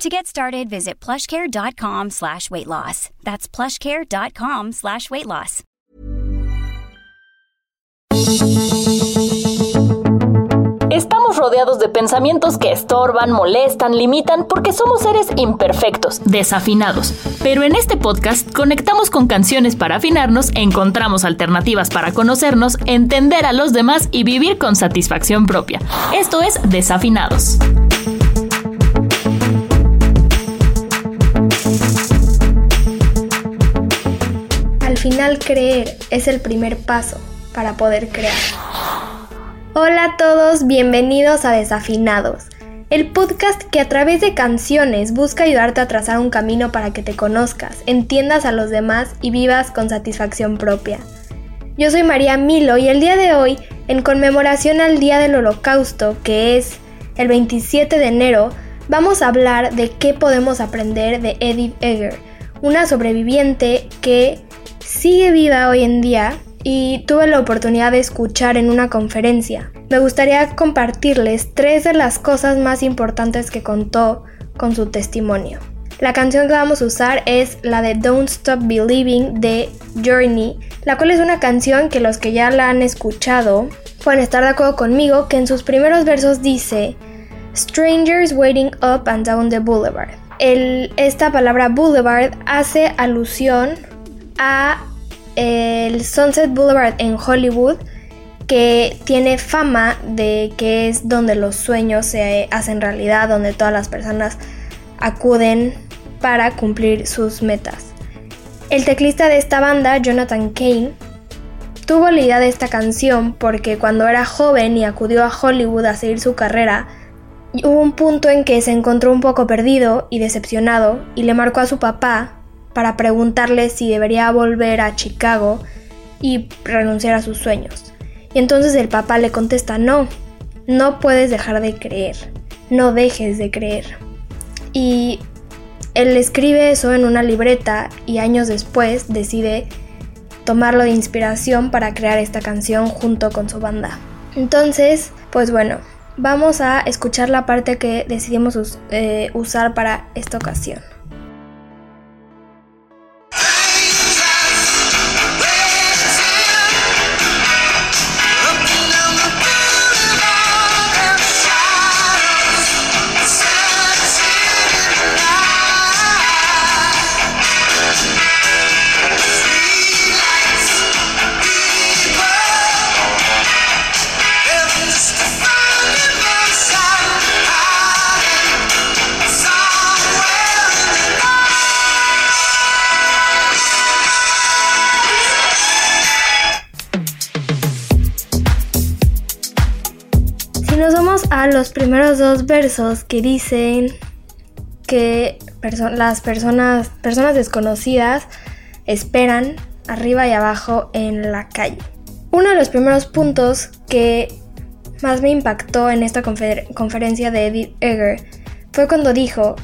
To get started, visit plushcare.com slash weight loss. That's plushcare.com slash weight loss. Estamos rodeados de pensamientos que estorban, molestan, limitan, porque somos seres imperfectos, desafinados. Pero en este podcast conectamos con canciones para afinarnos, encontramos alternativas para conocernos, entender a los demás y vivir con satisfacción propia. Esto es Desafinados. Creer es el primer paso para poder crear. Hola a todos, bienvenidos a Desafinados, el podcast que a través de canciones busca ayudarte a trazar un camino para que te conozcas, entiendas a los demás y vivas con satisfacción propia. Yo soy María Milo y el día de hoy, en conmemoración al Día del Holocausto, que es el 27 de enero, vamos a hablar de qué podemos aprender de Edith Eger, una sobreviviente que sigue viva hoy en día y tuve la oportunidad de escuchar en una conferencia. Me gustaría compartirles tres de las cosas más importantes que contó con su testimonio. La canción que vamos a usar es la de Don't Stop Believing de Journey, la cual es una canción que los que ya la han escuchado pueden estar de acuerdo conmigo que en sus primeros versos dice Strangers waiting up and down the boulevard. esta palabra boulevard hace alusión a el Sunset Boulevard en Hollywood, que tiene fama de que es donde los sueños se hacen realidad, donde todas las personas acuden para cumplir sus metas. El teclista de esta banda, Jonathan Kane, tuvo la idea de esta canción porque cuando era joven y acudió a Hollywood a seguir su carrera, hubo un punto en que se encontró un poco perdido y decepcionado y le marcó a su papá para preguntarle si debería volver a Chicago y renunciar a sus sueños. Y entonces el papá le contesta, no, no puedes dejar de creer, no dejes de creer. Y él escribe eso en una libreta y años después decide tomarlo de inspiración para crear esta canción junto con su banda. Entonces, pues bueno, vamos a escuchar la parte que decidimos eh, usar para esta ocasión. Los primeros dos versos que dicen que las personas, personas desconocidas esperan arriba y abajo en la calle. Uno de los primeros puntos que más me impactó en esta conferencia de Edith Eger fue cuando dijo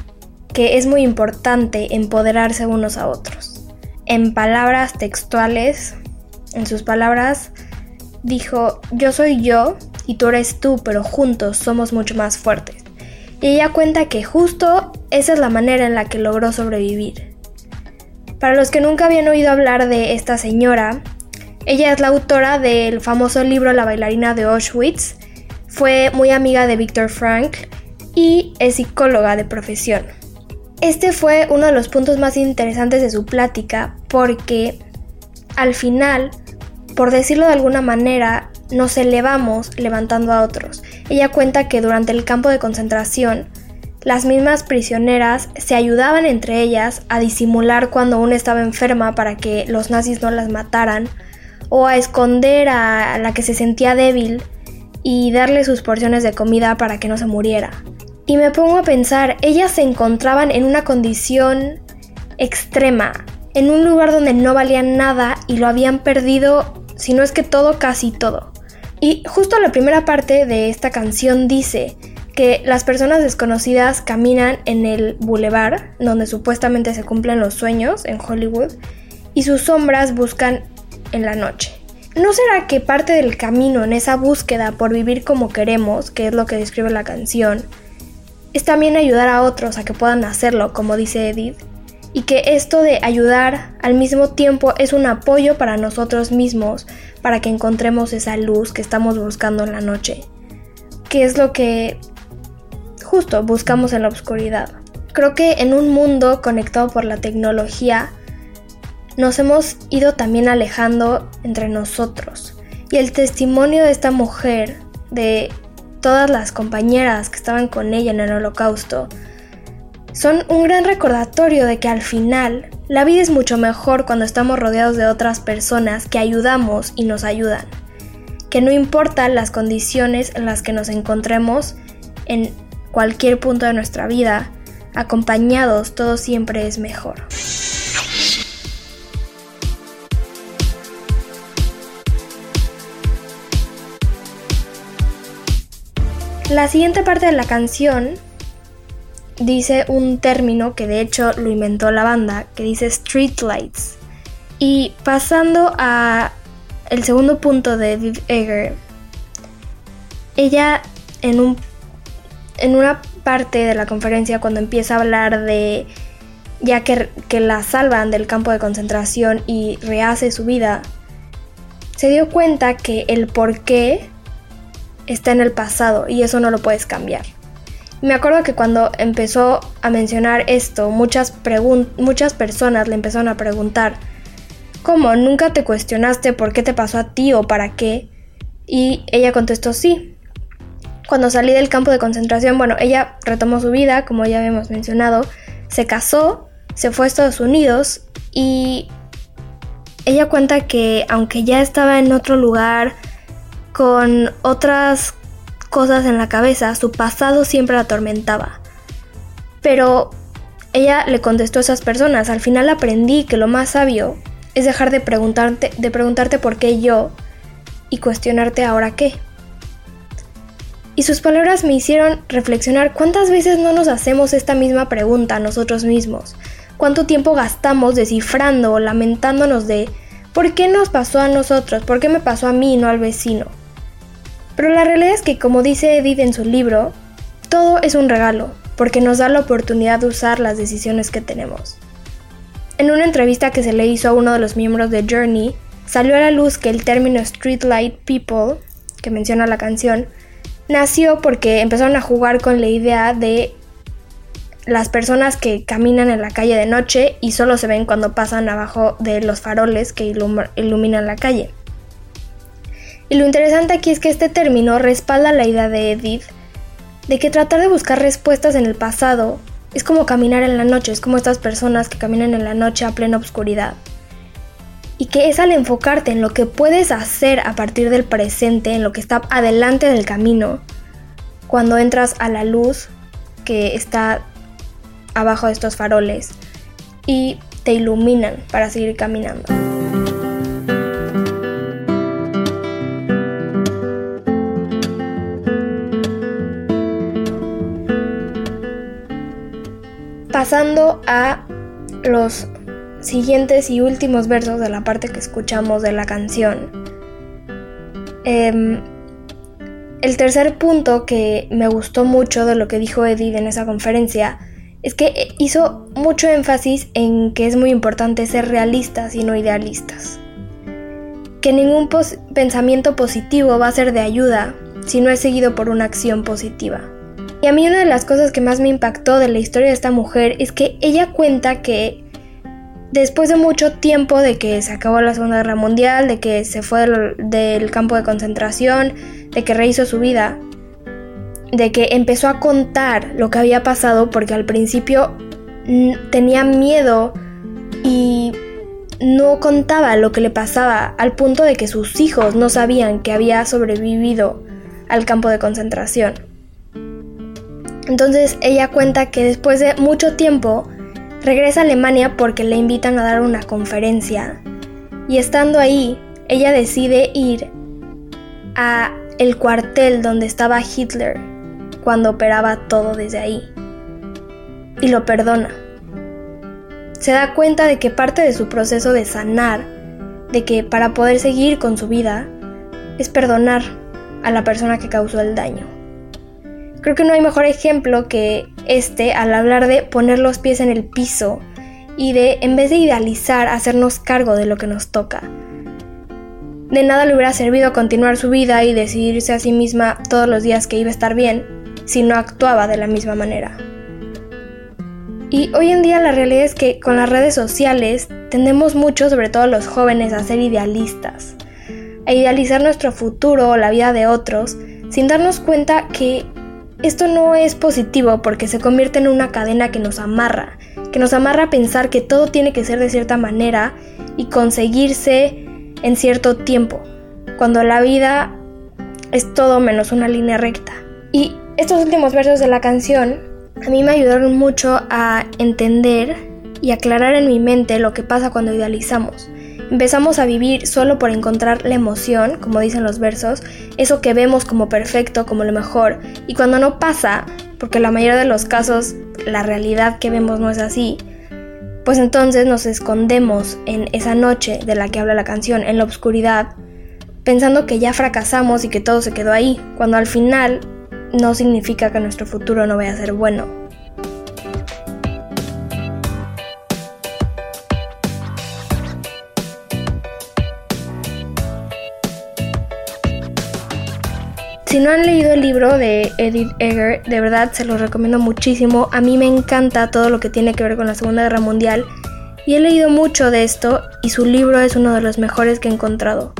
que es muy importante empoderarse unos a otros. En palabras textuales, en sus palabras, dijo, yo soy yo y tú eres tú, pero juntos somos mucho más fuertes. Y ella cuenta que justo esa es la manera en la que logró sobrevivir. Para los que nunca habían oído hablar de esta señora, ella es la autora del famoso libro La bailarina de Auschwitz, fue muy amiga de Viktor Frankl y es psicóloga de profesión. Este fue uno de los puntos más interesantes de su plática porque al final, por decirlo de alguna manera, nos elevamos levantando a otros. Ella cuenta que durante el campo de concentración, las mismas prisioneras se ayudaban entre ellas a disimular cuando una estaba enferma para que los nazis no las mataran, o a esconder a la que se sentía débil y darle sus porciones de comida para que no se muriera. Y me pongo a pensar, ellas se encontraban en una condición extrema, en un lugar donde no valían nada y lo habían perdido, si no es que todo, casi todo. Y justo la primera parte de esta canción dice que las personas desconocidas caminan en el boulevard, donde supuestamente se cumplen los sueños en Hollywood, y sus sombras buscan en la noche. ¿No será que parte del camino en esa búsqueda por vivir como queremos, que es lo que describe la canción, es también ayudar a otros a que puedan hacerlo, como dice Edith? Y que esto de ayudar al mismo tiempo es un apoyo para nosotros mismos, para que encontremos esa luz que estamos buscando en la noche. Que es lo que justo buscamos en la oscuridad. Creo que en un mundo conectado por la tecnología, nos hemos ido también alejando entre nosotros. Y el testimonio de esta mujer, de todas las compañeras que estaban con ella en el holocausto, son un gran recordatorio de que al final la vida es mucho mejor cuando estamos rodeados de otras personas que ayudamos y nos ayudan. Que no importa las condiciones en las que nos encontremos en cualquier punto de nuestra vida, acompañados todo siempre es mejor. La siguiente parte de la canción dice un término que de hecho lo inventó la banda, que dice streetlights. Y pasando a el segundo punto de Edith Eger, ella en, un, en una parte de la conferencia cuando empieza a hablar de ya que, que la salvan del campo de concentración y rehace su vida, se dio cuenta que el por qué está en el pasado y eso no lo puedes cambiar. Me acuerdo que cuando empezó a mencionar esto, muchas, muchas personas le empezaron a preguntar, ¿cómo? ¿Nunca te cuestionaste por qué te pasó a ti o para qué? Y ella contestó sí. Cuando salí del campo de concentración, bueno, ella retomó su vida, como ya habíamos mencionado, se casó, se fue a Estados Unidos y ella cuenta que aunque ya estaba en otro lugar, con otras cosas en la cabeza, su pasado siempre la atormentaba. Pero ella le contestó a esas personas, al final aprendí que lo más sabio es dejar de preguntarte, de preguntarte por qué yo y cuestionarte ahora qué. Y sus palabras me hicieron reflexionar cuántas veces no nos hacemos esta misma pregunta a nosotros mismos. ¿Cuánto tiempo gastamos descifrando o lamentándonos de ¿por qué nos pasó a nosotros? ¿Por qué me pasó a mí y no al vecino? Pero la realidad es que, como dice Edith en su libro, todo es un regalo, porque nos da la oportunidad de usar las decisiones que tenemos. En una entrevista que se le hizo a uno de los miembros de Journey, salió a la luz que el término Streetlight People, que menciona la canción, nació porque empezaron a jugar con la idea de las personas que caminan en la calle de noche y solo se ven cuando pasan abajo de los faroles que iluminan la calle. Y lo interesante aquí es que este término respalda la idea de Edith de que tratar de buscar respuestas en el pasado es como caminar en la noche, es como estas personas que caminan en la noche a plena oscuridad. Y que es al enfocarte en lo que puedes hacer a partir del presente, en lo que está adelante del camino, cuando entras a la luz que está abajo de estos faroles y te iluminan para seguir caminando. Pasando a los siguientes y últimos versos de la parte que escuchamos de la canción. Em, el tercer punto que me gustó mucho de lo que dijo Edith en esa conferencia es que hizo mucho énfasis en que es muy importante ser realistas y no idealistas. Que ningún pensamiento positivo va a ser de ayuda si no es seguido por una acción positiva. Y a mí una de las cosas que más me impactó de la historia de esta mujer es que ella cuenta que después de mucho tiempo de que se acabó la Segunda Guerra Mundial, de que se fue del, campo de concentración, de que rehizo su vida, de que empezó a contar lo que había pasado porque al principio tenía miedo y no contaba lo que le pasaba al punto de que sus hijos no sabían que había sobrevivido al campo de concentración. Entonces ella cuenta que después de mucho tiempo Regresa a Alemania porque le invitan a dar una conferencia y estando ahí, ella decide ir a el cuartel donde estaba Hitler cuando operaba todo desde ahí y lo perdona. Se da cuenta de que parte de su proceso de sanar, de que para poder seguir con su vida, es perdonar a la persona que causó el daño. Creo que no hay mejor ejemplo que este al hablar de poner los pies en el piso y de, en vez de idealizar, hacernos cargo de lo que nos toca. De nada le hubiera servido continuar su vida y decidirse a sí misma todos los días que iba a estar bien si no actuaba de la misma manera. Y hoy en día la realidad es que con las redes sociales tendemos mucho, sobre todo los jóvenes, a ser idealistas, a idealizar nuestro futuro o la vida de otros, sin darnos cuenta que esto no es positivo porque se convierte en una cadena que nos amarra, que nos amarra a pensar que todo tiene que ser de cierta manera y conseguirse en cierto tiempo, cuando la vida es todo menos una línea recta. Y estos últimos versos de la canción a mí me ayudaron mucho a entender y aclarar en mi mente lo que pasa cuando idealizamos. Empezamos a vivir solo por encontrar la emoción, como dicen los versos, eso que vemos como perfecto, como lo mejor, y cuando no pasa, porque la mayoría de los casos la realidad que vemos no es así, pues entonces nos escondemos en esa noche de la que habla la canción, en la oscuridad, pensando que ya fracasamos y que todo se quedó ahí, cuando al final no significa que nuestro futuro no vaya a ser bueno. Si no han leído el libro de Edith Eger, de verdad se los recomiendo muchísimo. A mí me encanta todo lo que tiene que ver con la Segunda Guerra Mundial y he leído mucho de esto y su libro es uno de los mejores que he encontrado,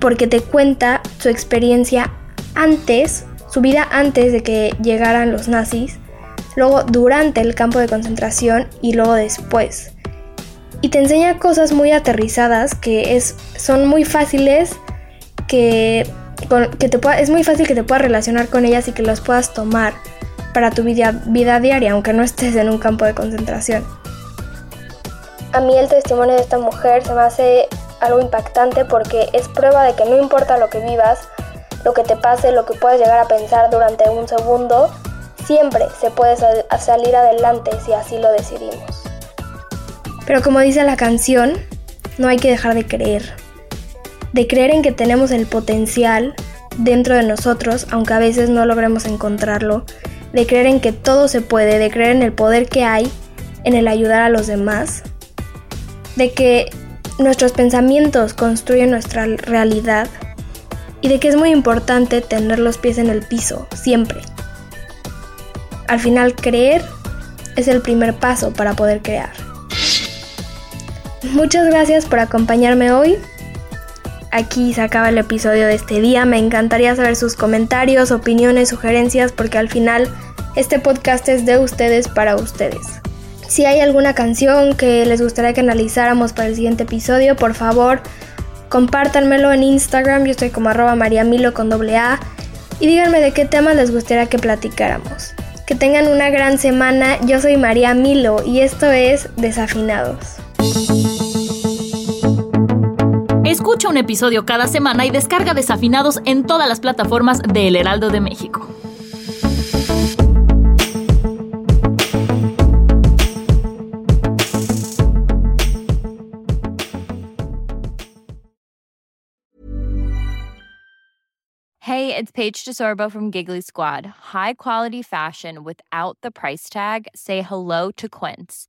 porque te cuenta su experiencia antes, su vida antes de que llegaran los nazis, luego durante el campo de concentración y luego después. Y te enseña cosas muy aterrizadas que es, son muy fáciles que que te pueda, es muy fácil que te puedas relacionar con ellas y que las puedas tomar para tu vida, vida diaria, aunque no estés en un campo de concentración. A mí el testimonio de esta mujer se me hace algo impactante porque es prueba de que no importa lo que vivas, lo que te pase, lo que puedas llegar a pensar durante un segundo, siempre se puede salir adelante si así lo decidimos. Pero como dice la canción, no hay que dejar de creer de creer en que tenemos el potencial dentro de nosotros, aunque a veces no logremos encontrarlo, de creer en que todo se puede, de creer en el poder que hay en el ayudar a los demás, de que nuestros pensamientos construyen nuestra realidad y de que es muy importante tener los pies en el piso, siempre. Al final, creer es el primer paso para poder crear. Muchas gracias por acompañarme hoy aquí se acaba el episodio de este día. Me encantaría saber sus comentarios, opiniones, sugerencias, porque al final este podcast es de ustedes para ustedes. Si hay alguna canción que les gustaría que analizáramos para el siguiente episodio, por favor, compártanmelo en Instagram. Yo estoy como arroba mariamilo con doble A. Y díganme de qué temas les gustaría que platicáramos. Que tengan una gran semana. Yo soy María Milo y esto es Desafinados. Escucha un episodio cada semana y descarga desafinados en todas las plataformas de El Heraldo de México. Hey, it's Paige DeSorbo from Giggly Squad. High quality fashion without the price tag. Say hello to Quince.